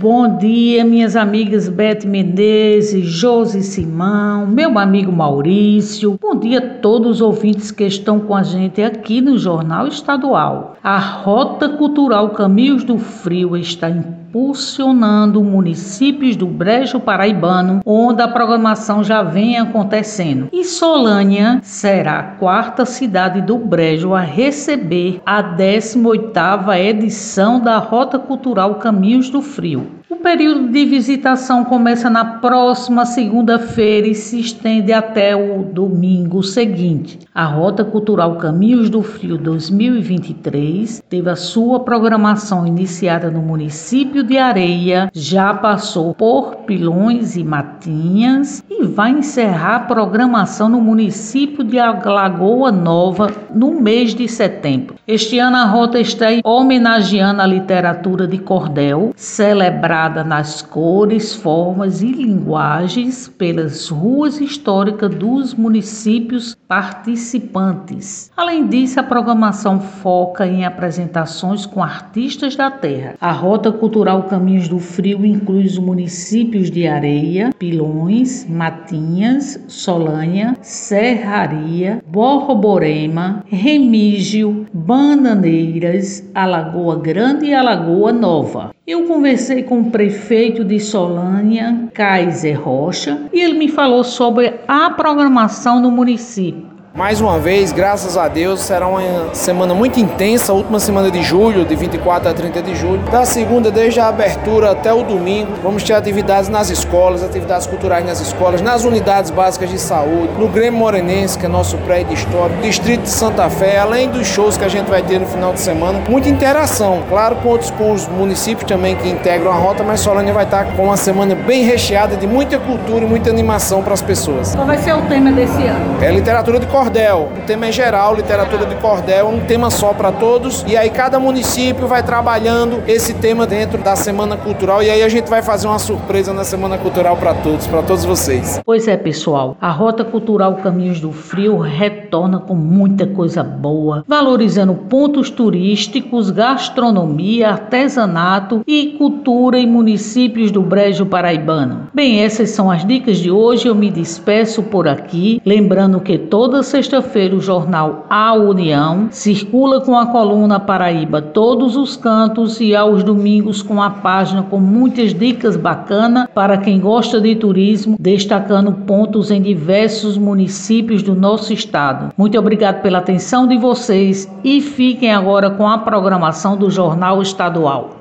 Bom dia, minhas amigas Beth Menezes, Josi Simão, meu amigo Maurício. Bom dia a todos os ouvintes que estão com a gente aqui no Jornal Estadual. A Rota Cultural Caminhos do Frio está impulsionando municípios do Brejo Paraibano, onde a programação já vem acontecendo. E Solânia será a quarta cidade do Brejo a receber a 18ª edição da Rota Cultural Caminhos do Frio. Período de visitação começa na próxima segunda-feira e se estende até o domingo seguinte. A Rota Cultural Caminhos do Frio 2023 teve a sua programação iniciada no município de Areia, já passou por Pilões e Matinhas e vai encerrar a programação no município de Lagoa Nova no mês de setembro. Este ano a rota está homenageando a literatura de cordel, celebrada nas cores, formas e linguagens pelas ruas históricas dos municípios participantes. Além disso, a programação foca em apresentações com artistas da terra. A Rota Cultural Caminhos do Frio inclui os municípios de Areia, Pilões, Matinhas, Solânia, Serraria, Borborema, Remígio, Bananeiras, Alagoa Grande e Alagoa Nova. Eu conversei com o prefeito de Solânia, Kaiser Rocha, e ele me falou sobre a programação no município. Mais uma vez, graças a Deus, será uma semana muito intensa, a última semana de julho, de 24 a 30 de julho. Da segunda, desde a abertura até o domingo, vamos ter atividades nas escolas, atividades culturais nas escolas, nas unidades básicas de saúde, no Grêmio Morenense, que é nosso prédio histórico, Distrito de Santa Fé, além dos shows que a gente vai ter no final de semana. Muita interação, claro, com outros com os municípios também que integram a rota, mas Solânia vai estar com uma semana bem recheada de muita cultura e muita animação para as pessoas. Qual vai ser o tema desse ano? É literatura de cordel. O tema é geral, literatura de cordel, um tema só para todos. E aí cada município vai trabalhando esse tema dentro da Semana Cultural. E aí a gente vai fazer uma surpresa na Semana Cultural para todos, para todos vocês. Pois é, pessoal. A Rota Cultural Caminhos do Frio retorna com muita coisa boa, valorizando pontos turísticos, gastronomia, artesanato e cultura em municípios do Brejo Paraibano. Bem, essas são as dicas de hoje. Eu me despeço por aqui, lembrando que toda sexta-feira o jornal A União circula com a coluna Paraíba todos os cantos e aos domingos com a página com muitas dicas bacanas para quem gosta de turismo, destacando pontos em diversos municípios do nosso Muito obrigado pela atenção de vocês e fiquem agora com a programação do Jornal Estadual.